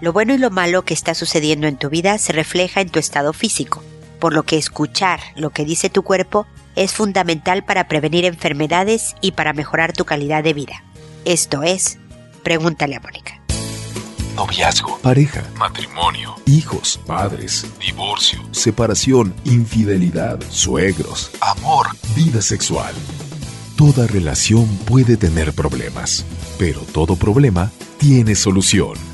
Lo bueno y lo malo que está sucediendo en tu vida se refleja en tu estado físico, por lo que escuchar lo que dice tu cuerpo es fundamental para prevenir enfermedades y para mejorar tu calidad de vida. Esto es, pregúntale a Mónica. Noviazgo, pareja, matrimonio, hijos, padres, divorcio, separación, infidelidad, suegros, amor, vida sexual. Toda relación puede tener problemas, pero todo problema tiene solución.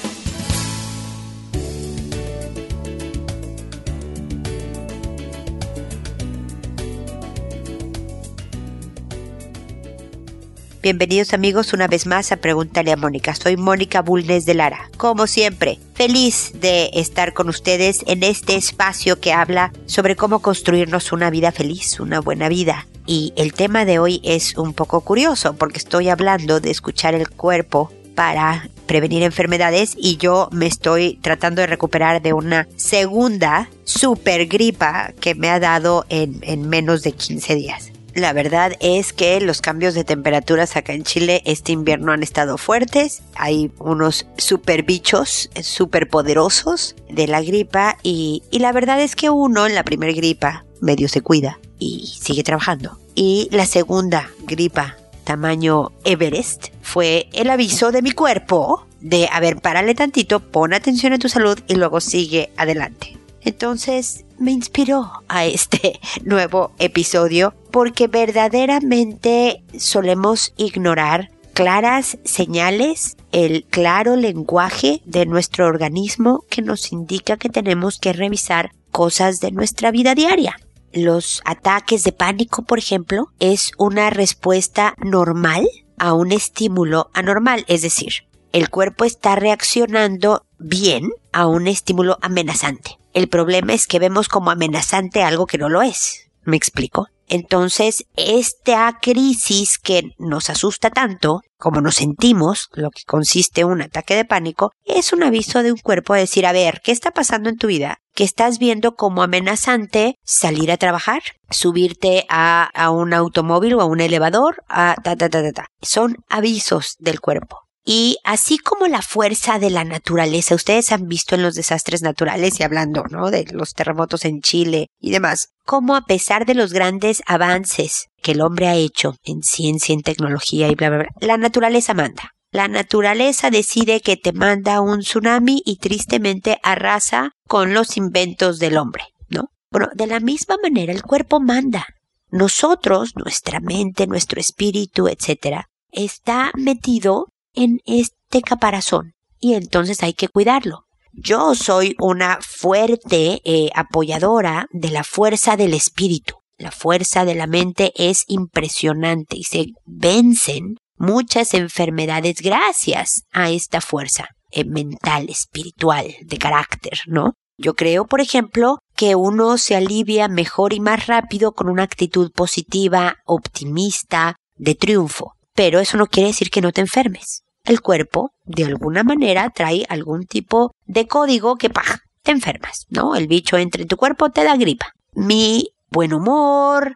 Bienvenidos amigos una vez más a Pregúntale a Mónica. Soy Mónica Bulnes de Lara. Como siempre, feliz de estar con ustedes en este espacio que habla sobre cómo construirnos una vida feliz, una buena vida. Y el tema de hoy es un poco curioso porque estoy hablando de escuchar el cuerpo para prevenir enfermedades y yo me estoy tratando de recuperar de una segunda super gripa que me ha dado en, en menos de 15 días. La verdad es que los cambios de temperaturas acá en Chile este invierno han estado fuertes. Hay unos super bichos super poderosos de la gripa y, y la verdad es que uno en la primera gripa medio se cuida y sigue trabajando. Y la segunda gripa tamaño Everest fue el aviso de mi cuerpo de, a ver, párale tantito, pon atención a tu salud y luego sigue adelante. Entonces me inspiró a este nuevo episodio porque verdaderamente solemos ignorar claras señales, el claro lenguaje de nuestro organismo que nos indica que tenemos que revisar cosas de nuestra vida diaria. Los ataques de pánico, por ejemplo, es una respuesta normal a un estímulo anormal, es decir, el cuerpo está reaccionando bien a un estímulo amenazante. El problema es que vemos como amenazante algo que no lo es. ¿Me explico? Entonces, esta crisis que nos asusta tanto, como nos sentimos, lo que consiste en un ataque de pánico, es un aviso de un cuerpo a decir, a ver, ¿qué está pasando en tu vida? ¿Qué estás viendo como amenazante salir a trabajar, subirte a, a un automóvil o a un elevador, a ta, ta, ta, ta, ta. Son avisos del cuerpo. Y así como la fuerza de la naturaleza, ustedes han visto en los desastres naturales y hablando, ¿no? De los terremotos en Chile y demás, cómo a pesar de los grandes avances que el hombre ha hecho en ciencia, en tecnología y bla, bla, bla, la naturaleza manda. La naturaleza decide que te manda un tsunami y tristemente arrasa con los inventos del hombre, ¿no? Bueno, de la misma manera el cuerpo manda. Nosotros, nuestra mente, nuestro espíritu, etcétera, está metido en este caparazón y entonces hay que cuidarlo. Yo soy una fuerte eh, apoyadora de la fuerza del espíritu. La fuerza de la mente es impresionante y se vencen muchas enfermedades gracias a esta fuerza eh, mental, espiritual, de carácter, ¿no? Yo creo, por ejemplo, que uno se alivia mejor y más rápido con una actitud positiva, optimista, de triunfo. Pero eso no quiere decir que no te enfermes. El cuerpo, de alguna manera, trae algún tipo de código que, ¡pah!, te enfermas, ¿no? El bicho entra en tu cuerpo, te da gripa. Mi buen humor,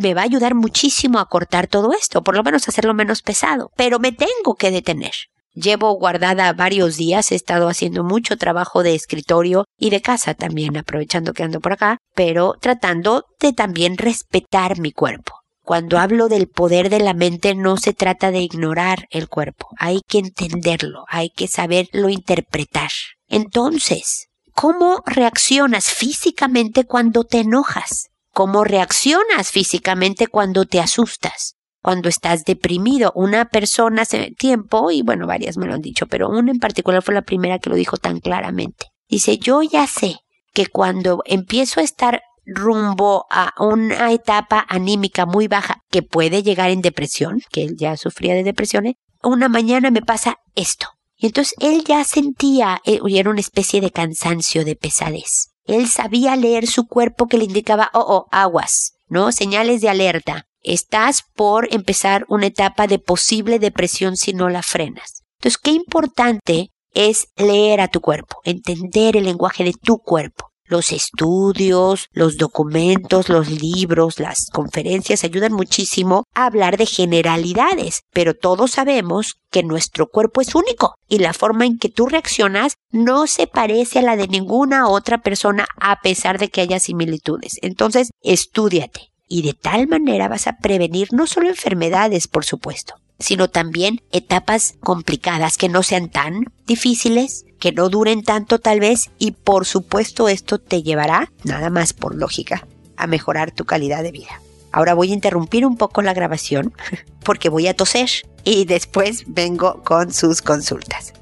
me va a ayudar muchísimo a cortar todo esto, por lo menos hacerlo menos pesado, pero me tengo que detener. Llevo guardada varios días, he estado haciendo mucho trabajo de escritorio y de casa también, aprovechando que ando por acá, pero tratando de también respetar mi cuerpo. Cuando hablo del poder de la mente no se trata de ignorar el cuerpo, hay que entenderlo, hay que saberlo interpretar. Entonces, ¿cómo reaccionas físicamente cuando te enojas? ¿Cómo reaccionas físicamente cuando te asustas? Cuando estás deprimido, una persona hace tiempo, y bueno, varias me lo han dicho, pero una en particular fue la primera que lo dijo tan claramente. Dice, yo ya sé que cuando empiezo a estar rumbo a una etapa anímica muy baja que puede llegar en depresión, que él ya sufría de depresiones, una mañana me pasa esto. Y entonces él ya sentía, eh, era una especie de cansancio, de pesadez. Él sabía leer su cuerpo que le indicaba, oh, oh, aguas, ¿no? Señales de alerta. Estás por empezar una etapa de posible depresión si no la frenas. Entonces, qué importante es leer a tu cuerpo, entender el lenguaje de tu cuerpo. Los estudios, los documentos, los libros, las conferencias ayudan muchísimo a hablar de generalidades, pero todos sabemos que nuestro cuerpo es único y la forma en que tú reaccionas no se parece a la de ninguna otra persona a pesar de que haya similitudes. Entonces, estudiate y de tal manera vas a prevenir no solo enfermedades, por supuesto, sino también etapas complicadas que no sean tan difíciles, que no duren tanto tal vez y por supuesto esto te llevará, nada más por lógica, a mejorar tu calidad de vida. Ahora voy a interrumpir un poco la grabación porque voy a toser y después vengo con sus consultas.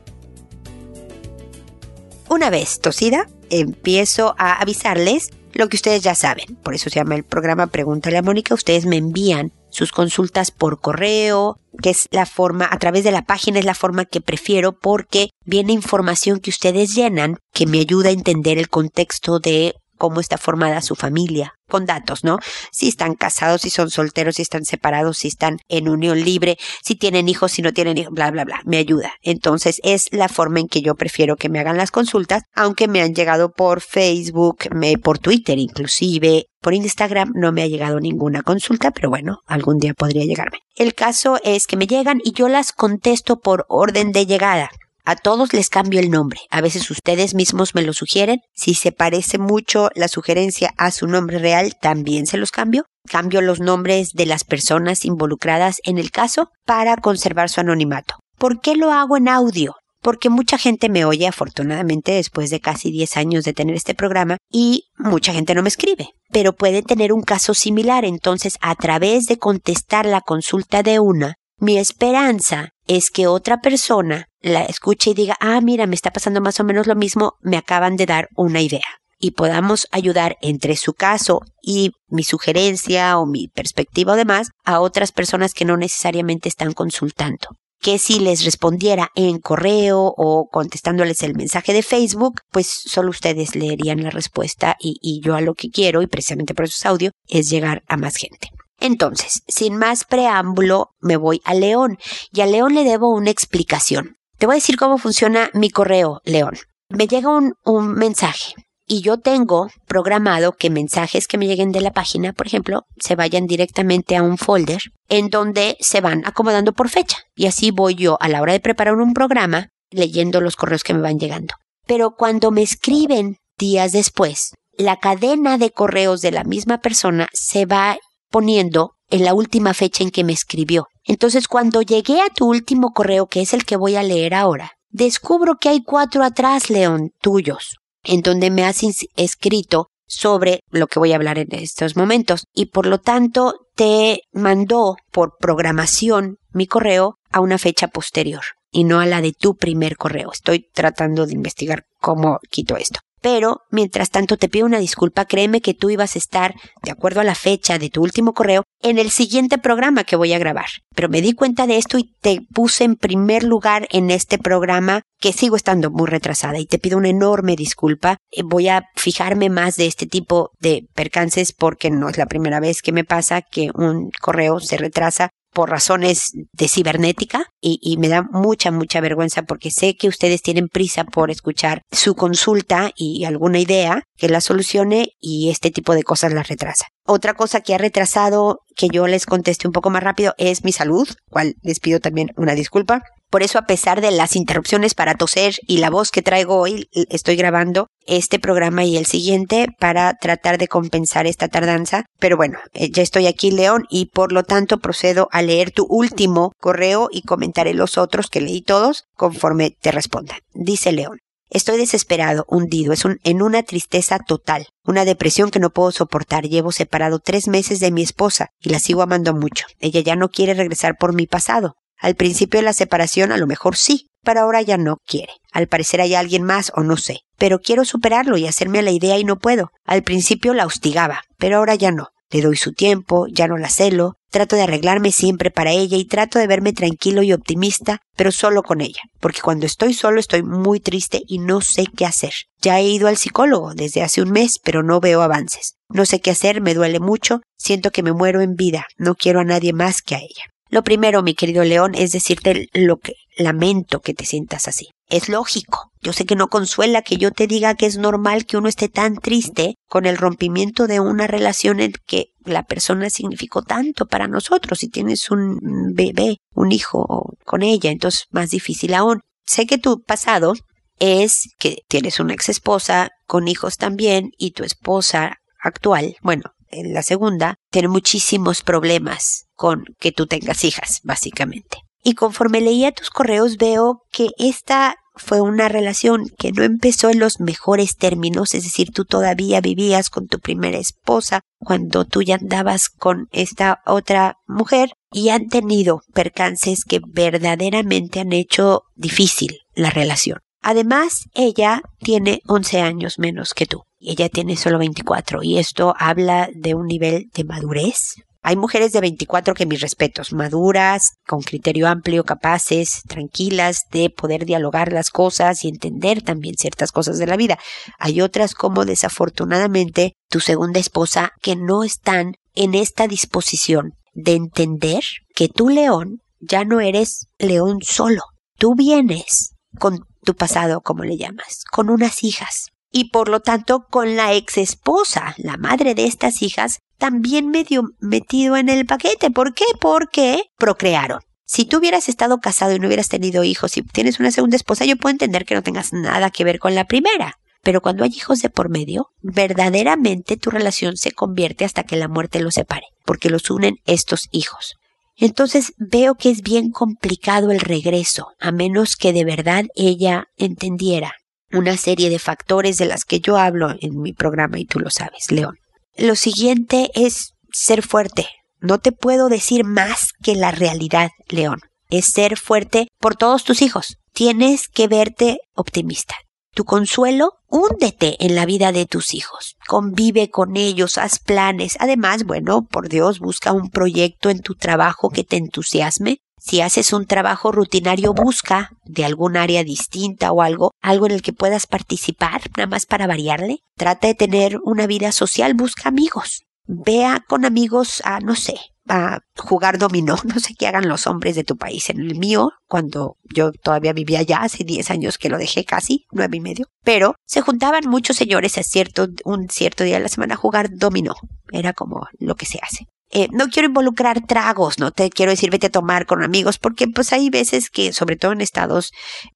Una vez tosida, empiezo a avisarles lo que ustedes ya saben. Por eso se llama el programa Pregúntale a Mónica. Ustedes me envían sus consultas por correo, que es la forma, a través de la página es la forma que prefiero porque viene información que ustedes llenan que me ayuda a entender el contexto de cómo está formada su familia, con datos, ¿no? Si están casados, si son solteros, si están separados, si están en unión libre, si tienen hijos, si no tienen hijos, bla, bla, bla, me ayuda. Entonces es la forma en que yo prefiero que me hagan las consultas, aunque me han llegado por Facebook, me, por Twitter inclusive, por Instagram no me ha llegado ninguna consulta, pero bueno, algún día podría llegarme. El caso es que me llegan y yo las contesto por orden de llegada. A todos les cambio el nombre. A veces ustedes mismos me lo sugieren. Si se parece mucho la sugerencia a su nombre real, también se los cambio. Cambio los nombres de las personas involucradas en el caso para conservar su anonimato. ¿Por qué lo hago en audio? Porque mucha gente me oye afortunadamente después de casi 10 años de tener este programa y mucha gente no me escribe, pero puede tener un caso similar. Entonces, a través de contestar la consulta de una, mi esperanza es que otra persona la escuche y diga, ah, mira, me está pasando más o menos lo mismo, me acaban de dar una idea. Y podamos ayudar entre su caso y mi sugerencia o mi perspectiva o demás a otras personas que no necesariamente están consultando. Que si les respondiera en correo o contestándoles el mensaje de Facebook, pues solo ustedes leerían la respuesta y, y yo a lo que quiero, y precisamente por eso es audio, es llegar a más gente. Entonces, sin más preámbulo, me voy a León y a León le debo una explicación. Te voy a decir cómo funciona mi correo, León. Me llega un, un mensaje y yo tengo programado que mensajes que me lleguen de la página, por ejemplo, se vayan directamente a un folder en donde se van acomodando por fecha. Y así voy yo a la hora de preparar un programa leyendo los correos que me van llegando. Pero cuando me escriben días después, la cadena de correos de la misma persona se va poniendo en la última fecha en que me escribió. Entonces, cuando llegué a tu último correo, que es el que voy a leer ahora, descubro que hay cuatro atrás, León, tuyos, en donde me has escrito sobre lo que voy a hablar en estos momentos y por lo tanto te mandó por programación mi correo a una fecha posterior y no a la de tu primer correo. Estoy tratando de investigar cómo quito esto. Pero, mientras tanto, te pido una disculpa, créeme que tú ibas a estar, de acuerdo a la fecha de tu último correo, en el siguiente programa que voy a grabar. Pero me di cuenta de esto y te puse en primer lugar en este programa que sigo estando muy retrasada y te pido una enorme disculpa. Eh, voy a fijarme más de este tipo de percances porque no es la primera vez que me pasa que un correo se retrasa por razones de cibernética y, me da mucha, mucha vergüenza porque sé que ustedes tienen prisa por escuchar su consulta y alguna idea que la solucione y este tipo de cosas las retrasa. Otra cosa que ha retrasado que yo les conteste un poco más rápido es mi salud, cual les pido también una disculpa. Por eso, a pesar de las interrupciones para toser y la voz que traigo hoy, estoy grabando este programa y el siguiente para tratar de compensar esta tardanza. Pero bueno, eh, ya estoy aquí, León, y por lo tanto procedo a leer tu último correo y comentaré los otros que leí todos conforme te respondan. Dice León. Estoy desesperado, hundido, es un, en una tristeza total, una depresión que no puedo soportar. Llevo separado tres meses de mi esposa y la sigo amando mucho. Ella ya no quiere regresar por mi pasado. Al principio de la separación a lo mejor sí, pero ahora ya no quiere. Al parecer hay alguien más o no sé. Pero quiero superarlo y hacerme la idea y no puedo. Al principio la hostigaba, pero ahora ya no. Le doy su tiempo, ya no la celo, trato de arreglarme siempre para ella y trato de verme tranquilo y optimista, pero solo con ella, porque cuando estoy solo estoy muy triste y no sé qué hacer. Ya he ido al psicólogo desde hace un mes, pero no veo avances. No sé qué hacer, me duele mucho, siento que me muero en vida, no quiero a nadie más que a ella. Lo primero, mi querido León, es decirte lo que lamento que te sientas así. es lógico. Yo sé que no consuela que yo te diga que es normal que uno esté tan triste con el rompimiento de una relación en que la persona significó tanto para nosotros. Si tienes un bebé, un hijo con ella, entonces más difícil aún. Sé que tu pasado es que tienes una ex esposa con hijos también y tu esposa actual, bueno, en la segunda, tiene muchísimos problemas con que tú tengas hijas, básicamente. Y conforme leía tus correos veo que esta fue una relación que no empezó en los mejores términos, es decir, tú todavía vivías con tu primera esposa cuando tú ya andabas con esta otra mujer y han tenido percances que verdaderamente han hecho difícil la relación. Además, ella tiene 11 años menos que tú ella tiene solo 24 y esto habla de un nivel de madurez hay mujeres de 24 que mis respetos, maduras, con criterio amplio, capaces, tranquilas de poder dialogar las cosas y entender también ciertas cosas de la vida. Hay otras como desafortunadamente tu segunda esposa que no están en esta disposición de entender que tú, león, ya no eres león solo. Tú vienes con tu pasado, como le llamas, con unas hijas. Y por lo tanto, con la ex esposa, la madre de estas hijas, también medio metido en el paquete. ¿Por qué? Porque procrearon. Si tú hubieras estado casado y no hubieras tenido hijos y tienes una segunda esposa, yo puedo entender que no tengas nada que ver con la primera. Pero cuando hay hijos de por medio, verdaderamente tu relación se convierte hasta que la muerte los separe, porque los unen estos hijos. Entonces veo que es bien complicado el regreso, a menos que de verdad ella entendiera una serie de factores de las que yo hablo en mi programa y tú lo sabes, León. Lo siguiente es ser fuerte. No te puedo decir más que la realidad, León. Es ser fuerte por todos tus hijos. Tienes que verte optimista. Tu consuelo, húndete en la vida de tus hijos. Convive con ellos, haz planes. Además, bueno, por Dios, busca un proyecto en tu trabajo que te entusiasme. Si haces un trabajo rutinario, busca de algún área distinta o algo, algo en el que puedas participar, nada más para variarle. Trata de tener una vida social, busca amigos. Vea con amigos a, no sé, a jugar dominó. No sé qué hagan los hombres de tu país. En el mío, cuando yo todavía vivía allá, hace 10 años que lo dejé casi, nueve y medio. Pero se juntaban muchos señores a cierto, un cierto día de la semana a jugar dominó. Era como lo que se hace. Eh, no quiero involucrar tragos, no te quiero decir vete a tomar con amigos, porque pues hay veces que, sobre todo en estados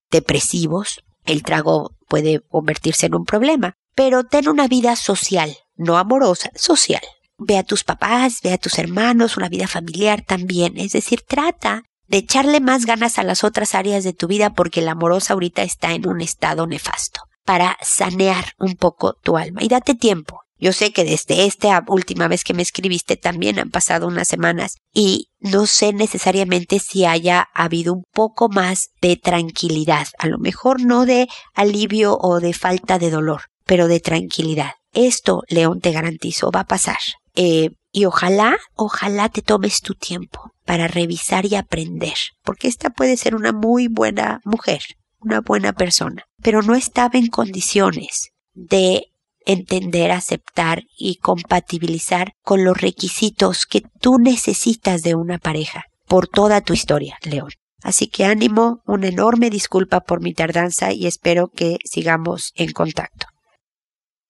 depresivos, el trago puede convertirse en un problema. Pero ten una vida social, no amorosa, social. Ve a tus papás, ve a tus hermanos, una vida familiar también. Es decir, trata de echarle más ganas a las otras áreas de tu vida porque la amorosa ahorita está en un estado nefasto para sanear un poco tu alma y date tiempo. Yo sé que desde esta última vez que me escribiste también han pasado unas semanas y no sé necesariamente si haya habido un poco más de tranquilidad, a lo mejor no de alivio o de falta de dolor, pero de tranquilidad. Esto, León, te garantizo, va a pasar. Eh, y ojalá, ojalá te tomes tu tiempo para revisar y aprender, porque esta puede ser una muy buena mujer, una buena persona, pero no estaba en condiciones de entender, aceptar y compatibilizar con los requisitos que tú necesitas de una pareja por toda tu historia, León. Así que ánimo, una enorme disculpa por mi tardanza y espero que sigamos en contacto.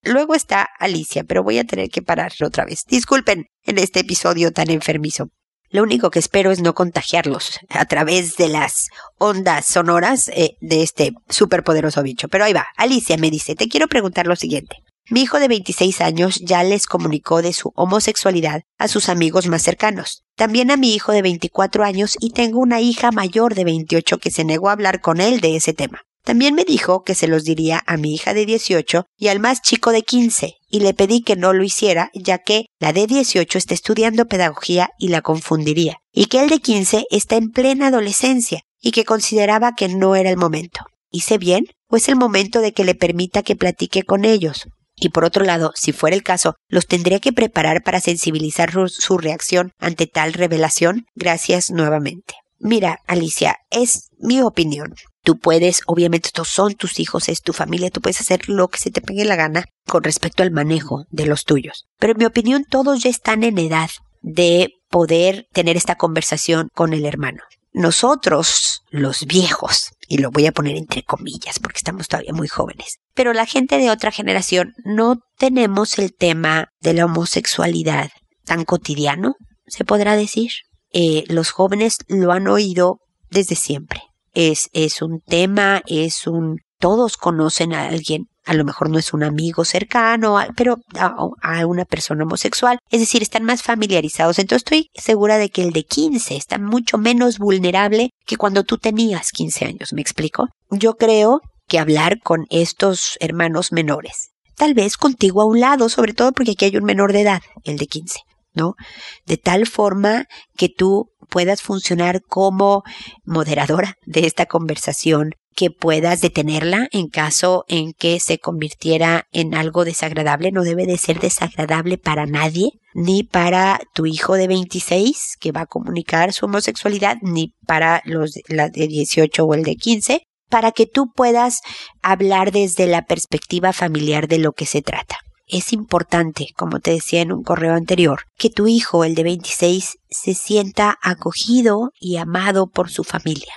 Luego está Alicia, pero voy a tener que parar otra vez. Disculpen en este episodio tan enfermizo. Lo único que espero es no contagiarlos a través de las ondas sonoras eh, de este superpoderoso bicho. Pero ahí va. Alicia me dice, te quiero preguntar lo siguiente. Mi hijo de 26 años ya les comunicó de su homosexualidad a sus amigos más cercanos. También a mi hijo de 24 años y tengo una hija mayor de 28 que se negó a hablar con él de ese tema. También me dijo que se los diría a mi hija de 18 y al más chico de 15, y le pedí que no lo hiciera, ya que la de 18 está estudiando pedagogía y la confundiría, y que el de 15 está en plena adolescencia y que consideraba que no era el momento. ¿Hice bien? ¿O es el momento de que le permita que platique con ellos? Y por otro lado, si fuera el caso, los tendría que preparar para sensibilizar su reacción ante tal revelación. Gracias nuevamente. Mira, Alicia, es mi opinión. Tú puedes, obviamente estos son tus hijos, es tu familia, tú puedes hacer lo que se te pegue la gana con respecto al manejo de los tuyos. Pero en mi opinión todos ya están en edad de poder tener esta conversación con el hermano. nosotros, los viejos, y lo voy a poner entre comillas porque estamos todavía muy jóvenes, pero la gente de otra generación no tenemos el tema de la homosexualidad tan cotidiano, se podrá decir. Eh, los jóvenes lo han oído desde siempre. Es, es un tema, es un... Todos conocen a alguien a lo mejor no es un amigo cercano, pero a, una persona homosexual, es decir, están más familiarizados. Entonces estoy segura de que el de 15 está mucho menos vulnerable que cuando tú tenías 15 años, ¿me explico? Yo creo que hablar con estos hermanos menores, tal vez contigo a un lado, sobre todo porque aquí hay un menor de edad, el de 15, ¿no? De tal forma que tú puedas funcionar como moderadora de esta conversación, que puedas detenerla en caso en que se convirtiera en algo desagradable. No debe de ser desagradable para nadie, ni para tu hijo de 26 que va a comunicar su homosexualidad, ni para los de 18 o el de 15, para que tú puedas hablar desde la perspectiva familiar de lo que se trata. Es importante, como te decía en un correo anterior, que tu hijo, el de 26, se sienta acogido y amado por su familia.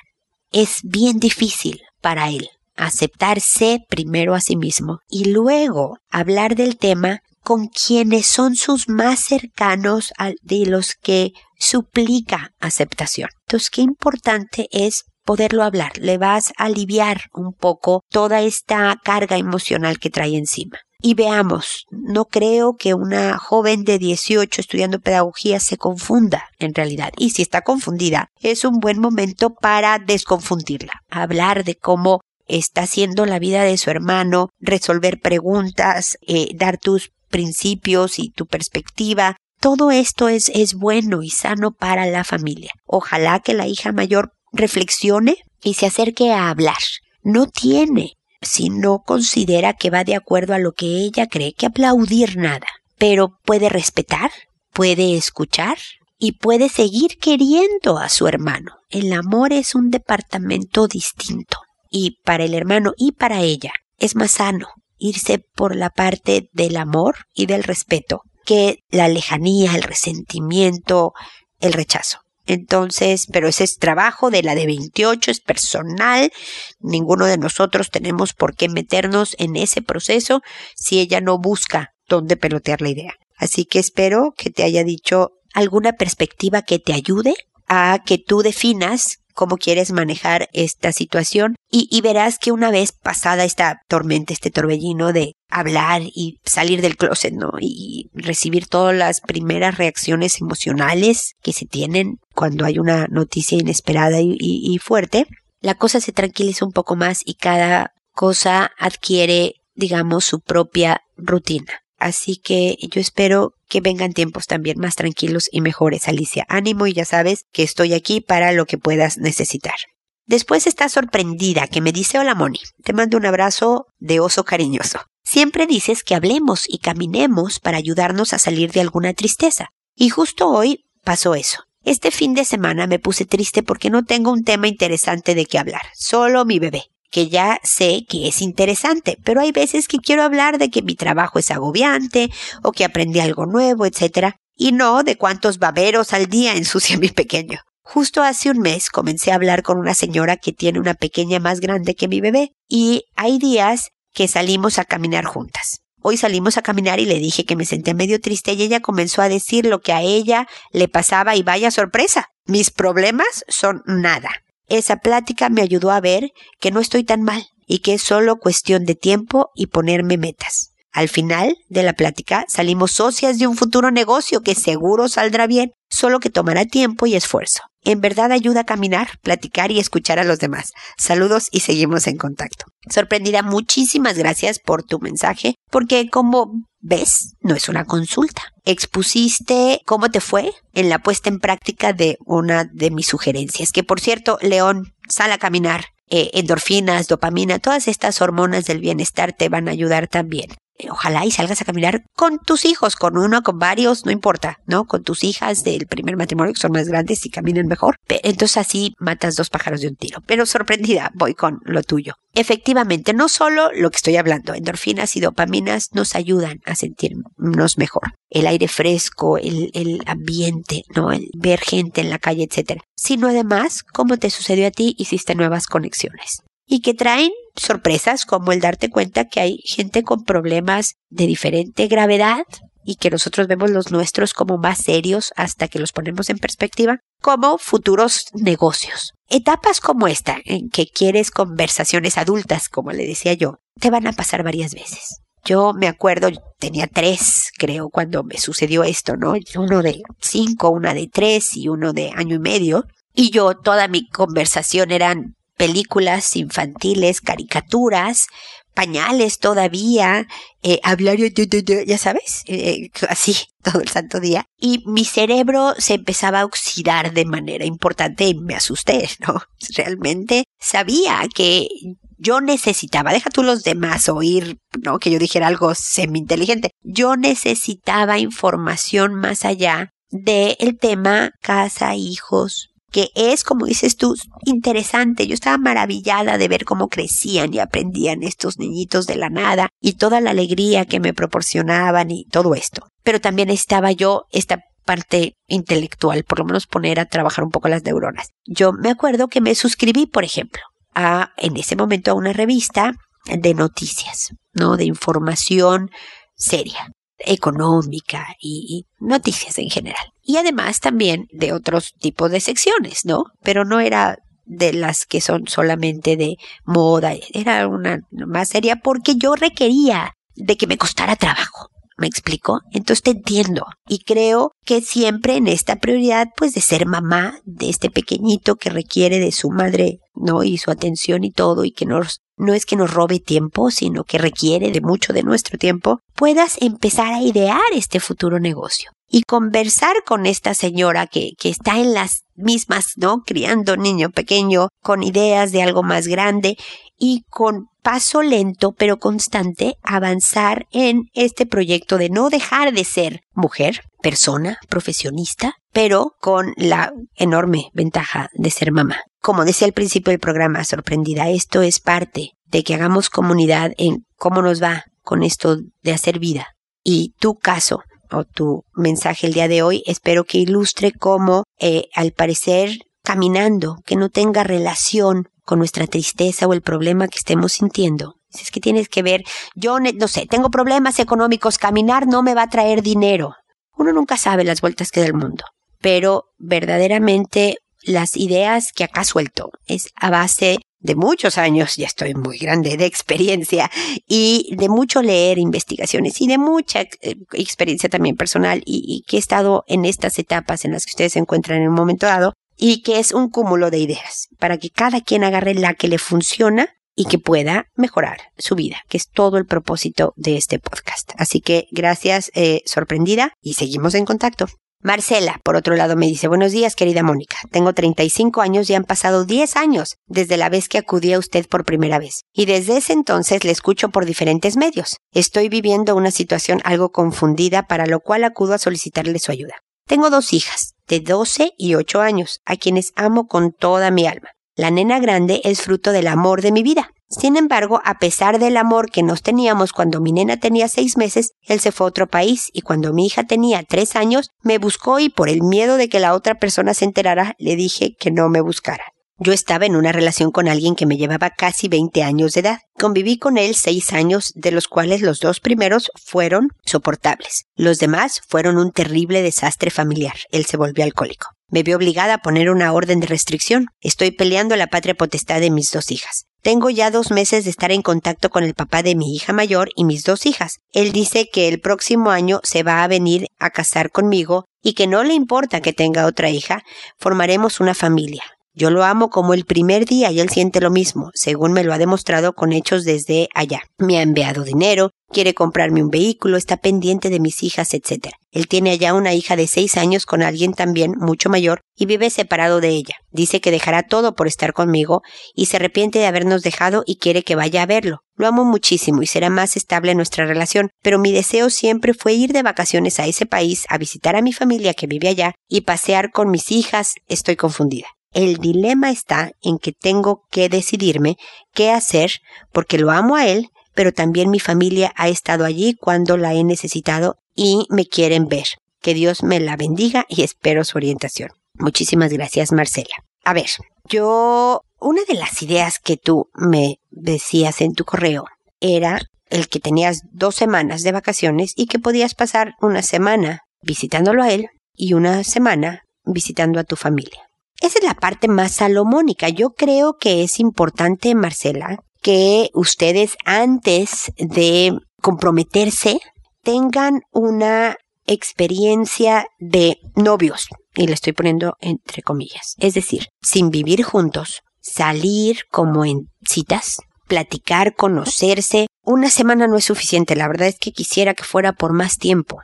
Es bien difícil para él aceptarse primero a sí mismo y luego hablar del tema con quienes son sus más cercanos de los que suplica aceptación. Entonces, qué importante es poderlo hablar. Le vas a aliviar un poco toda esta carga emocional que trae encima. Y veamos, no creo que una joven de 18 estudiando pedagogía se confunda en realidad. Y si está confundida, es un buen momento para desconfundirla. Hablar de cómo está haciendo la vida de su hermano, resolver preguntas, eh, dar tus principios y tu perspectiva. Todo esto es, es bueno y sano para la familia. Ojalá que la hija mayor reflexione y se acerque a hablar. No tiene si no considera que va de acuerdo a lo que ella cree que aplaudir nada, pero puede respetar, puede escuchar y puede seguir queriendo a su hermano. El amor es un departamento distinto y para el hermano y para ella es más sano irse por la parte del amor y del respeto que la lejanía, el resentimiento, el rechazo. Entonces, pero ese es trabajo de la de 28, es personal. Ninguno de nosotros tenemos por qué meternos en ese proceso si ella no busca dónde pelotear la idea. Así que espero que te haya dicho alguna perspectiva que te ayude a que tú definas cómo quieres manejar esta situación y, verás que una vez pasada esta tormenta, este torbellino de hablar y salir del closet, ¿no? Y recibir todas las primeras reacciones emocionales que se tienen cuando hay una noticia inesperada y, fuerte, la cosa se tranquiliza un poco más y cada cosa adquiere, digamos, su propia rutina. Así que yo espero que vengan tiempos también más tranquilos y mejores, Alicia. Ánimo y ya sabes que estoy aquí para lo que puedas necesitar. Después está sorprendida que me dice hola Moni, te mando un abrazo de oso cariñoso. Siempre dices que hablemos y caminemos para ayudarnos a salir de alguna tristeza. Y justo hoy pasó eso. Este fin de semana me puse triste porque no tengo un tema interesante de qué hablar, solo mi bebé que ya sé que es interesante, pero hay veces que quiero hablar de que mi trabajo es agobiante o que aprendí algo nuevo, etc. Y no de cuántos baberos al día ensucia mi pequeño. Justo hace un mes comencé a hablar con una señora que tiene una pequeña más grande que mi bebé y hay días que salimos a caminar juntas. Hoy salimos a caminar y le dije que me senté medio triste y ella comenzó a decir lo que a ella le pasaba y vaya sorpresa. Mis problemas son nada. Esa plática me ayudó a ver que no estoy tan mal y que es solo cuestión de tiempo y ponerme metas. Al final de la plática salimos socias de un futuro negocio que seguro saldrá bien, solo que tomará tiempo y esfuerzo. En verdad ayuda a caminar, platicar y escuchar a los demás. Saludos y seguimos en contacto. Sorprendida, muchísimas gracias por tu mensaje, porque como ves, no es una consulta. Expusiste cómo te fue en la puesta en práctica de una de mis sugerencias, que por cierto, León, sal a caminar, eh, endorfinas, dopamina, todas estas hormonas del bienestar te van a ayudar también. Ojalá y salgas a caminar con tus hijos, con uno, con varios, no importa, ¿no? Con tus hijas del primer matrimonio que son más grandes y caminan mejor. Entonces así matas dos pájaros de un tiro. Pero sorprendida, voy con lo tuyo. Efectivamente, no solo lo que estoy hablando, endorfinas y dopaminas nos ayudan a sentirnos mejor. El aire fresco, el, el ambiente, ¿no? El ver gente en la calle, etcétera. Sino además, como te sucedió a ti, hiciste nuevas conexiones y que traen sorpresas como el darte cuenta que hay gente con problemas de diferente gravedad y que nosotros vemos los nuestros como más serios hasta que los ponemos en perspectiva, como futuros negocios. Etapas como esta, en que quieres conversaciones adultas, como le decía yo, te van a pasar varias veces. Yo me acuerdo, tenía tres, creo, cuando me sucedió esto, ¿no? Uno de cinco, una de tres y uno de año y medio. Y yo, toda mi conversación eran películas infantiles, caricaturas, pañales todavía, eh, hablar, ya sabes, eh, así todo el santo día. Y mi cerebro se empezaba a oxidar de manera importante y me asusté, ¿no? Realmente sabía que yo necesitaba, deja tú los demás oír, ¿no? Que yo dijera algo semi-inteligente. Yo necesitaba información más allá del tema casa, hijos, que es, como dices tú, interesante. Yo estaba maravillada de ver cómo crecían y aprendían estos niñitos de la nada y toda la alegría que me proporcionaban y todo esto. Pero también estaba yo esta parte intelectual, por lo menos poner a trabajar un poco las neuronas. Yo me acuerdo que me suscribí, por ejemplo, a, en ese momento a una revista de noticias, ¿no? De información seria económica y, noticias en general. Y además también de otros tipos de secciones, ¿no? Pero no era de las que son solamente de moda, era una más seria porque yo requería de que me costara trabajo. ¿Me explico? Entonces te entiendo. Y creo que siempre en esta prioridad, pues de ser mamá de este pequeñito que requiere de su madre, ¿no? Y su atención y todo, y que nos, no es que nos robe tiempo, sino que requiere de mucho de nuestro tiempo, puedas empezar a idear este futuro negocio y conversar con esta señora que, que está en las mismas, ¿no? Criando niño pequeño con ideas de algo más grande y con paso lento pero constante avanzar en este proyecto de no dejar de ser mujer, persona, profesionista, pero con la enorme ventaja de ser mamá. Como decía al principio del programa, sorprendida, esto es parte de que hagamos comunidad en cómo nos va con esto de hacer vida. Y tu caso o tu mensaje el día de hoy espero que ilustre cómo, eh, al parecer, caminando, que no tenga relación con nuestra tristeza o el problema que estemos sintiendo. Si es que tienes que ver, yo no sé, tengo problemas económicos, caminar no me va a traer dinero. Uno nunca sabe las vueltas que da el mundo, pero verdaderamente las ideas que acá suelto es a base de muchos años, ya estoy muy grande, de experiencia y de mucho leer investigaciones y de mucha eh, experiencia también personal y, y, que he estado en estas etapas en las que ustedes se encuentran en un momento dado y que es un cúmulo de ideas para que cada quien agarre la que le funciona y que pueda mejorar su vida, que es todo el propósito de este podcast. Así que gracias, eh, sorprendida, y seguimos en contacto. Marcela, por otro lado, me dice, buenos días, querida Mónica. Tengo 35 años y han pasado 10 años desde la vez que acudí a usted por primera vez. Y desde ese entonces le escucho por diferentes medios. Estoy viviendo una situación algo confundida para lo cual acudo a solicitarle su ayuda. Tengo dos hijas, de 12 y 8 años, a quienes amo con toda mi alma. La nena grande es fruto del amor de mi vida. Sin embargo, a pesar del amor que nos teníamos cuando mi nena tenía seis meses, él se fue a otro país y cuando mi hija tenía tres años, me buscó y por el miedo de que la otra persona se enterara, le dije que no me buscara. Yo estaba en una relación con alguien que me llevaba casi 20 años de edad. Conviví con él seis años, de los cuales los dos primeros fueron soportables. Los demás fueron un terrible desastre familiar. Él se volvió alcohólico. Me vi obligada a poner una orden de restricción. Estoy peleando la patria potestad de mis dos hijas. Tengo ya dos meses de estar en contacto con el papá de mi hija mayor y mis dos hijas. Él dice que el próximo año se va a venir a casar conmigo y que no le importa que tenga otra hija, formaremos una familia. Yo lo amo como el primer día y él siente lo mismo, según me lo ha demostrado con hechos desde allá. Me ha enviado dinero, quiere comprarme un vehículo, está pendiente de mis hijas, etc. Él tiene allá una hija de seis años con alguien también mucho mayor y vive separado de ella. Dice que dejará todo por estar conmigo y se arrepiente de habernos dejado y quiere que vaya a verlo. Lo amo muchísimo y será más estable nuestra relación, pero mi deseo siempre fue ir de vacaciones a ese país, a visitar a mi familia que vive allá y pasear con mis hijas. Estoy confundida. El dilema está en que tengo que decidirme qué hacer porque lo amo a él, pero también mi familia ha estado allí cuando la he necesitado y me quieren ver. Que Dios me la bendiga y espero su orientación. Muchísimas gracias, Marcela. A ver, yo, una de las ideas que tú me decías en tu correo era el que tenías dos semanas de vacaciones y que podías pasar una semana visitándolo a él y una semana visitando a tu familia. Esa es la parte más salomónica. Yo creo que es importante, Marcela, que ustedes antes de comprometerse tengan una experiencia de novios, y le estoy poniendo entre comillas. Es decir, sin vivir juntos, salir como en citas, platicar, conocerse. Una semana no es suficiente, la verdad es que quisiera que fuera por más tiempo,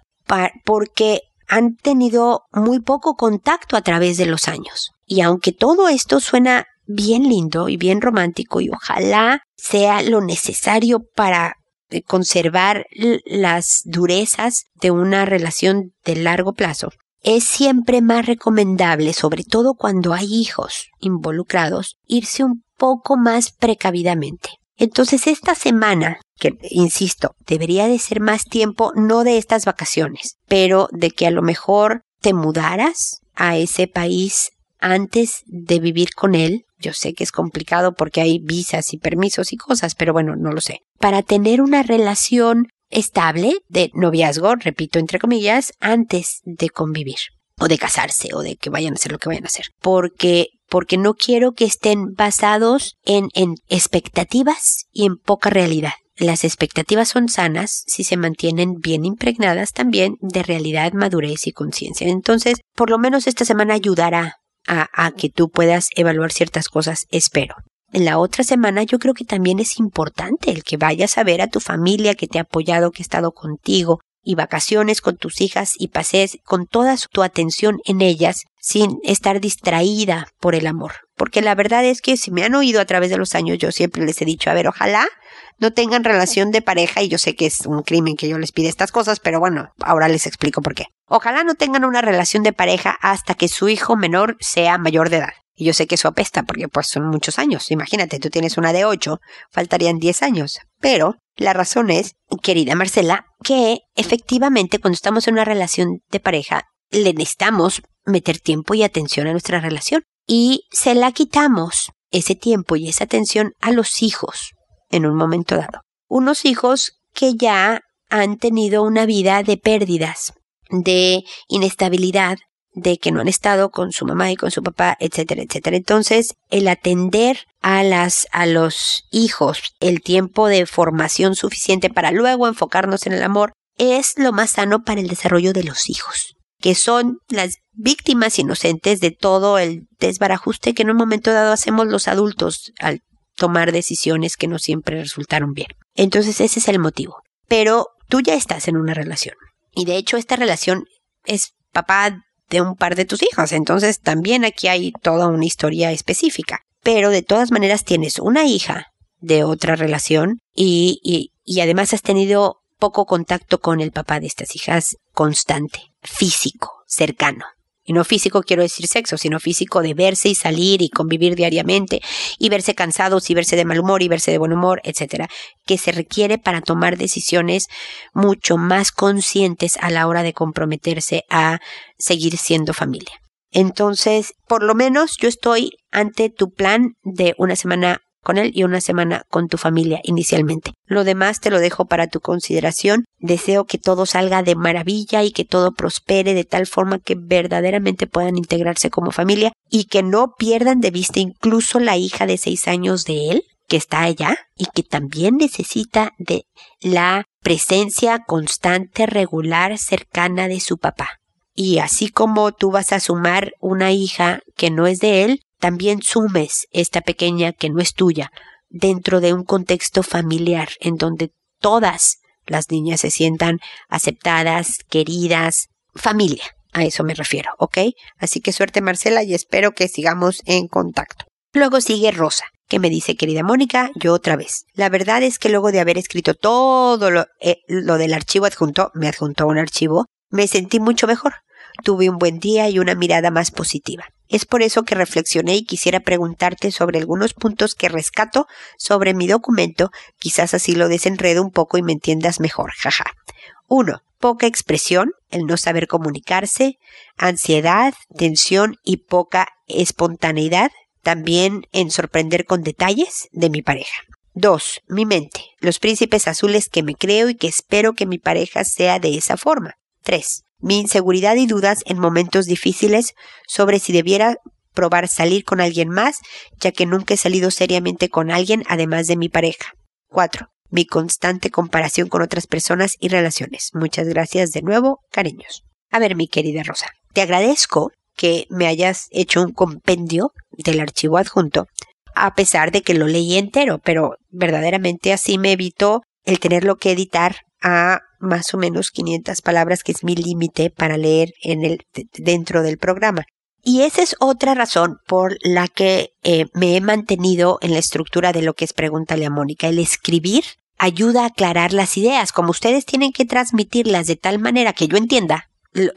porque han tenido muy poco contacto a través de los años. Y aunque todo esto suena bien lindo y bien romántico y ojalá sea lo necesario para eh, conservar las durezas de una relación de largo plazo, es siempre más recomendable, sobre todo cuando hay hijos involucrados, irse un poco más precavidamente. Entonces esta semana, que insisto, debería de ser más tiempo, no de estas vacaciones, pero de que a lo mejor te mudaras a ese país antes de vivir con él. Yo sé que es complicado porque hay visas y permisos y cosas, pero bueno, no lo sé. Para tener una relación estable de noviazgo, repito entre comillas, antes de convivir o de casarse o de que vayan a hacer lo que vayan a hacer. Porque, porque no quiero que estén basados en, en expectativas y en poca realidad. Las expectativas son sanas si se mantienen bien impregnadas también de realidad, madurez y conciencia. Entonces, por lo menos esta semana ayudará a, que tú puedas evaluar ciertas cosas, espero. En la otra semana yo creo que también es importante el que vayas a ver a tu familia que te ha apoyado, que ha estado contigo, y vacaciones con tus hijas y pases con toda tu atención en ellas sin estar distraída por el amor. Porque la verdad es que si me han oído a través de los años, yo siempre les he dicho, a ver, ojalá no tengan relación de pareja y yo sé que es un crimen que yo les pide estas cosas, pero bueno, ahora les explico por qué. Ojalá no tengan una relación de pareja hasta que su hijo menor sea mayor de edad. Y yo sé que eso apesta porque pues son muchos años. Imagínate, tú tienes una de 8, faltarían 10 años. Pero la razón es, querida Marcela, que efectivamente cuando estamos en una relación de pareja, le necesitamos meter tiempo y atención a nuestra relación. Y se la quitamos ese tiempo y esa atención a los hijos en un momento dado. Unos hijos que ya han tenido una vida de pérdidas, de inestabilidad, de que no han estado con su mamá y con su papá, etcétera, etcétera. Entonces, el atender a las, a los hijos el tiempo de formación suficiente para luego enfocarnos en el amor es lo más sano para el desarrollo de los hijos, que son las víctimas inocentes de todo el desbarajuste que en un momento dado hacemos los adultos al tomar decisiones que no siempre resultaron bien. Entonces ese es el motivo. Pero tú ya estás en una relación. Y de hecho esta relación es papá de un par de tus hijos. Entonces también aquí hay toda una historia específica. Pero de todas maneras tienes una hija de otra relación y, y, y además has tenido poco contacto con el papá de estas hijas constante, físico, cercano. Y no físico quiero decir sexo, sino físico de verse y salir y convivir diariamente y verse cansados y verse de mal humor y verse de buen humor, etcétera, que se requiere para tomar decisiones mucho más conscientes a la hora de comprometerse a seguir siendo familia. Entonces, por lo menos yo estoy ante tu plan de una semana con él y una semana con tu familia inicialmente. Lo demás te lo dejo para tu consideración. Deseo que todo salga de maravilla y que todo prospere de tal forma que verdaderamente puedan integrarse como familia y que no pierdan de vista incluso la hija de seis años de él que está allá y que también necesita de la presencia constante, regular, cercana de su papá. Y así como tú vas a sumar una hija que no es de él, también sumes esta pequeña que no es tuya dentro de un contexto familiar en donde todas las niñas se sientan aceptadas, queridas, familia. A eso me refiero, ¿ok? Así que suerte Marcela y espero que sigamos en contacto. Luego sigue Rosa, que me dice, querida Mónica, yo otra vez. La verdad es que luego de haber escrito todo lo, eh, lo del archivo adjunto, me adjuntó un archivo, me sentí mucho mejor. Tuve un buen día y una mirada más positiva. Es por eso que reflexioné y quisiera preguntarte sobre algunos puntos que rescato sobre mi documento, quizás así lo desenredo un poco y me entiendas mejor, jaja. 1. Poca expresión, el no saber comunicarse, ansiedad, tensión y poca espontaneidad, también en sorprender con detalles de mi pareja. 2. Mi mente, los príncipes azules que me creo y que espero que mi pareja sea de esa forma. 3 mi inseguridad y dudas en momentos difíciles sobre si debiera probar salir con alguien más, ya que nunca he salido seriamente con alguien además de mi pareja. 4. Mi constante comparación con otras personas y relaciones. Muchas gracias de nuevo, cariños. A ver, mi querida Rosa, te agradezco que me hayas hecho un compendio del archivo adjunto, a pesar de que lo leí entero, pero verdaderamente así me evitó el tenerlo que editar a más o menos 500 palabras, que es mi límite para leer en el, dentro del programa. Y esa es otra razón por la que eh, me he mantenido en la estructura de lo que es Pregúntale a Mónica. El escribir ayuda a aclarar las ideas. Como ustedes tienen que transmitirlas de tal manera que yo entienda,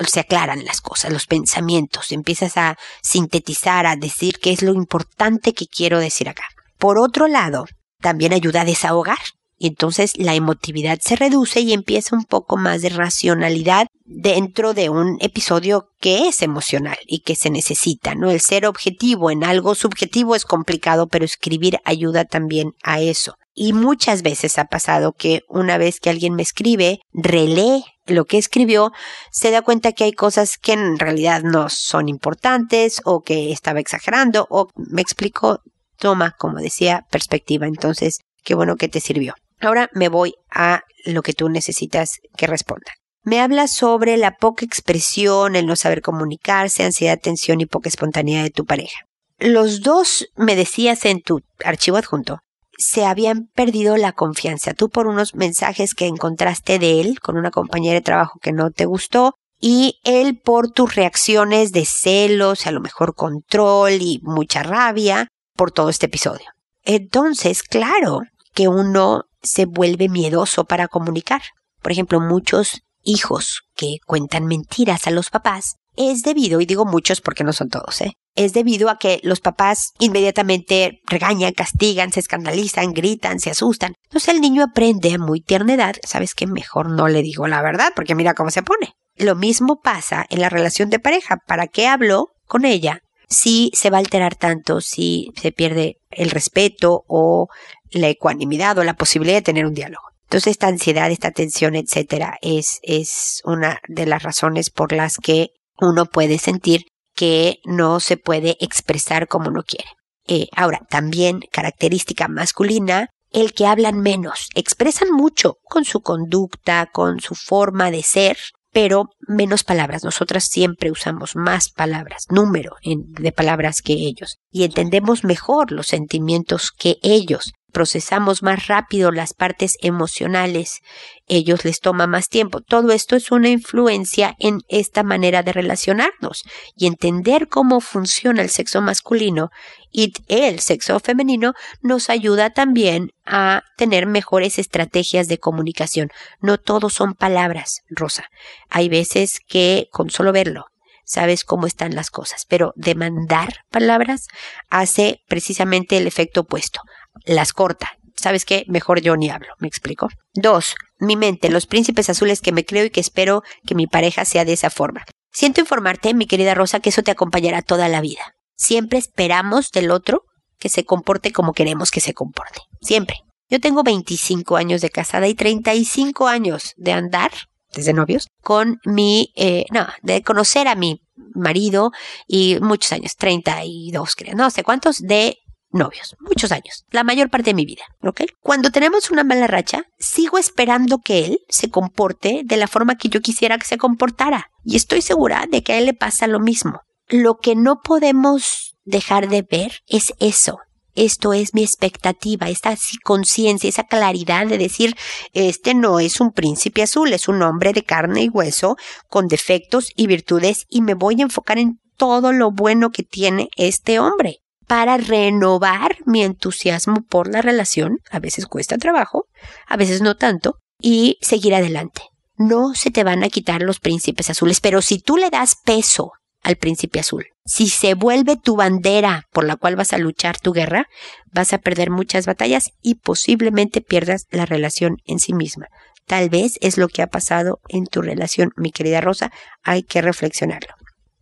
se aclaran las cosas, los pensamientos, empiezas a sintetizar, a decir qué es lo importante que quiero decir acá. Por otro lado, también ayuda a desahogar y entonces la emotividad se reduce y empieza un poco más de racionalidad dentro de un episodio que es emocional y que se necesita, ¿no? El ser objetivo en algo subjetivo es complicado, pero escribir ayuda también a eso. Y muchas veces ha pasado que una vez que alguien me escribe, relee lo que escribió, se da cuenta que hay cosas que en realidad no son importantes o que estaba exagerando o me explico, toma, como decía, perspectiva. Entonces, qué bueno que te sirvió. Ahora me voy a lo que tú necesitas que responda. Me habla sobre la poca expresión, el no saber comunicarse, ansiedad, tensión y poca espontaneidad de tu pareja. Los dos, me decías en tu archivo adjunto, se habían perdido la confianza. Tú por unos mensajes que encontraste de él con una compañera de trabajo que no te gustó y él por tus reacciones de celos, a lo mejor control y mucha rabia por todo este episodio. Entonces, claro que uno se vuelve miedoso para comunicar. Por ejemplo, muchos hijos que cuentan mentiras a los papás es debido, y digo muchos porque no son todos, ¿eh? es debido a que los papás inmediatamente regañan, castigan, se escandalizan, gritan, se asustan. Entonces el niño aprende a muy tierna edad, sabes que mejor no le digo la verdad porque mira cómo se pone. Lo mismo pasa en la relación de pareja. ¿Para qué hablo con ella si se va a alterar tanto, si se pierde el respeto o la ecuanimidad o la posibilidad de tener un diálogo. Entonces esta ansiedad, esta tensión, etcétera, es, es una de las razones por las que uno puede sentir que no se puede expresar como uno quiere. Eh, ahora, también característica masculina, el que hablan menos, expresan mucho con su conducta, con su forma de ser, pero menos palabras. Nosotras siempre usamos más palabras, número de palabras que ellos, y entendemos mejor los sentimientos que ellos procesamos más rápido las partes emocionales, ellos les toma más tiempo. Todo esto es una influencia en esta manera de relacionarnos y entender cómo funciona el sexo masculino y el sexo femenino nos ayuda también a tener mejores estrategias de comunicación. No todo son palabras, Rosa. Hay veces que con solo verlo sabes cómo están las cosas, pero demandar palabras hace precisamente el efecto opuesto las corta. ¿Sabes qué? Mejor yo ni hablo, ¿me explico? Dos, mi mente, los príncipes azules que me creo y que espero que mi pareja sea de esa forma. Siento informarte, mi querida Rosa, que eso te acompañará toda la vida. Siempre esperamos del otro que se comporte como queremos que se comporte. Siempre. Yo tengo 25 años de casada y 35 años de andar, desde novios, con mi, eh, no, de conocer a mi marido y muchos años, 32 creo, no sé cuántos, de novios, muchos años, la mayor parte de mi vida, ¿ok? Cuando tenemos una mala racha, sigo esperando que él se comporte de la forma que yo quisiera que se comportara. Y estoy segura de que a él le pasa lo mismo. lo que no podemos dejar de ver es eso. Esto es mi expectativa, esta conciencia, esa claridad de decir, este no es un príncipe azul, es un hombre de carne y hueso, con defectos y virtudes, y me voy a enfocar en todo lo bueno que tiene este hombre para renovar mi entusiasmo por la relación. A veces cuesta trabajo, a veces no tanto, y seguir adelante. No se te van a quitar los príncipes azules, pero si tú le das peso al príncipe azul, si se vuelve tu bandera por la cual vas a luchar tu guerra, vas a perder muchas batallas y posiblemente pierdas la relación en sí misma. Tal vez es lo que ha pasado en tu relación, mi querida Rosa, hay que reflexionarlo.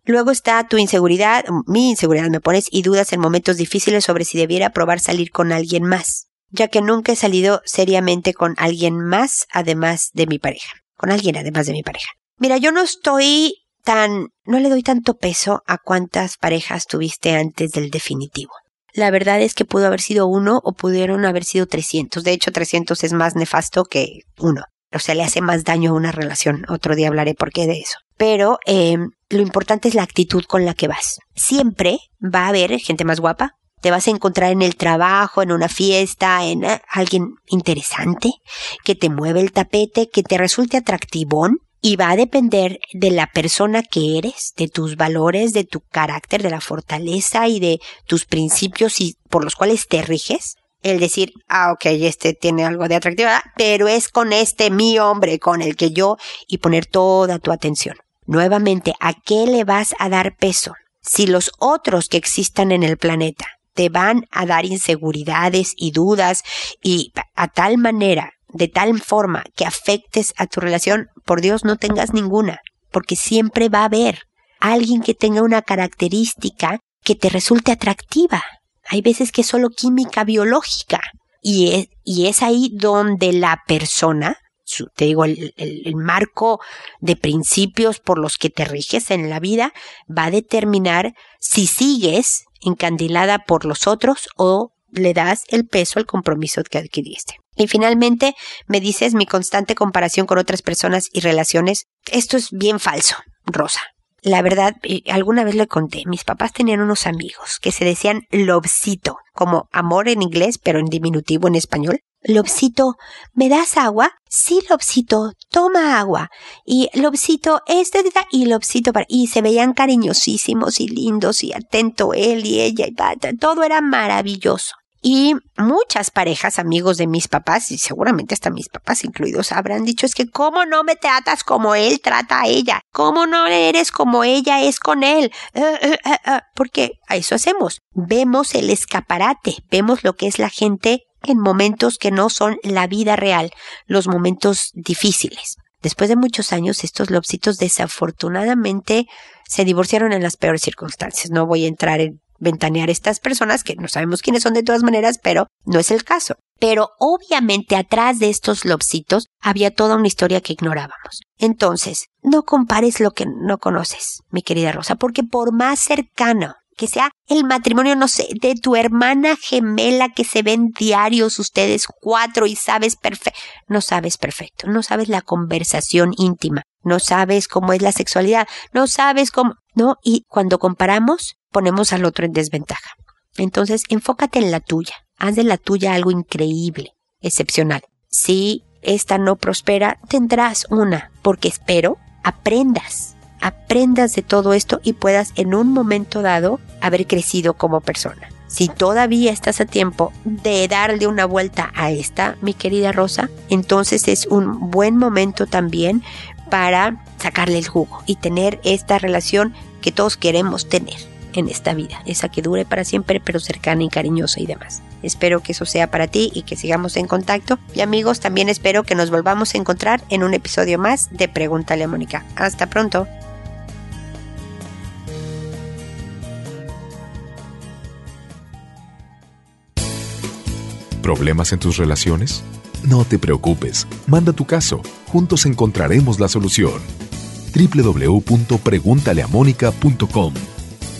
Luego está tu inseguridad, mi inseguridad me pones, y dudas en momentos difíciles sobre si debiera probar salir con alguien más, ya que nunca he salido seriamente con alguien más además de mi pareja, con alguien además de mi pareja. Mira, yo no estoy tan, no le doy tanto peso a cuántas parejas tuviste antes del definitivo. La verdad es que pudo haber sido uno o pudieron haber sido 300. De hecho, 300 es más nefasto que uno. O sea, le hace más daño a una relación. Otro día hablaré por qué de eso. Pero eh, lo importante es la actitud con la que vas. Siempre va a haber gente más guapa. Te vas a encontrar en el trabajo, en una fiesta, en eh, alguien interesante, que te mueve el tapete, que te resulte atractivón. Y va a depender de la persona que eres, de tus valores, de tu carácter, de la fortaleza y de tus principios y por los cuales te riges el decir, ah, ok, este tiene algo de atractividad, pero es con este mi hombre con el que yo y poner toda tu atención. Nuevamente, ¿a qué le vas a dar peso? Si los otros que existan en el planeta te van a dar inseguridades y dudas y a tal manera, de tal forma que afectes a tu relación, por Dios no tengas ninguna, porque siempre va a haber alguien que tenga una característica que te resulte atractiva. Hay veces que es solo química biológica y es, y es ahí donde la persona te digo, el, el, marco de principios por los que te riges en la vida va a determinar si sigues encandilada por los otros o le das el peso al compromiso que adquiriste. Y finalmente me dices mi constante comparación con otras personas y relaciones. Esto es bien falso, Rosa. La verdad, alguna vez le conté, mis papás tenían unos amigos que se decían lobcito, como amor en inglés, pero en diminutivo en español. Lobcito, ¿me das agua? Sí, Lobcito, toma agua. Y Lobcito, este y Lobcito para... Y se veían cariñosísimos y lindos y atento él y ella y todo era maravilloso. Y muchas parejas, amigos de mis papás, y seguramente hasta mis papás incluidos, habrán dicho es que cómo no me tratas como él trata a ella, cómo no eres como ella es con él, eh, eh, eh, porque a eso hacemos. Vemos el escaparate, vemos lo que es la gente en momentos que no son la vida real, los momentos difíciles. Después de muchos años, estos lobcitos desafortunadamente se divorciaron en las peores circunstancias. No voy a entrar en ventanear a estas personas que no sabemos quiénes son de todas maneras, pero no es el caso. Pero obviamente atrás de estos lobcitos había toda una historia que ignorábamos. Entonces, no compares lo que no conoces, mi querida Rosa, porque por más cercano que sea el matrimonio, no sé, de tu hermana gemela que se ven diarios ustedes cuatro y sabes perfecto, no sabes perfecto, no sabes la conversación íntima, no sabes cómo es la sexualidad, no sabes cómo, no, y cuando comparamos, ponemos al otro en desventaja. Entonces, enfócate en la tuya, haz de la tuya algo increíble, excepcional. Si esta no prospera, tendrás una, porque espero aprendas aprendas de todo esto y puedas en un momento dado haber crecido como persona. Si todavía estás a tiempo de darle una vuelta a esta, mi querida Rosa, entonces es un buen momento también para sacarle el jugo y tener esta relación que todos queremos tener en esta vida, esa que dure para siempre, pero cercana y cariñosa y demás. Espero que eso sea para ti y que sigamos en contacto. Y amigos, también espero que nos volvamos a encontrar en un episodio más de Pregúntale a Mónica. Hasta pronto. ¿Problemas en tus relaciones? No te preocupes, manda tu caso, juntos encontraremos la solución. www.preguntaleamónica.com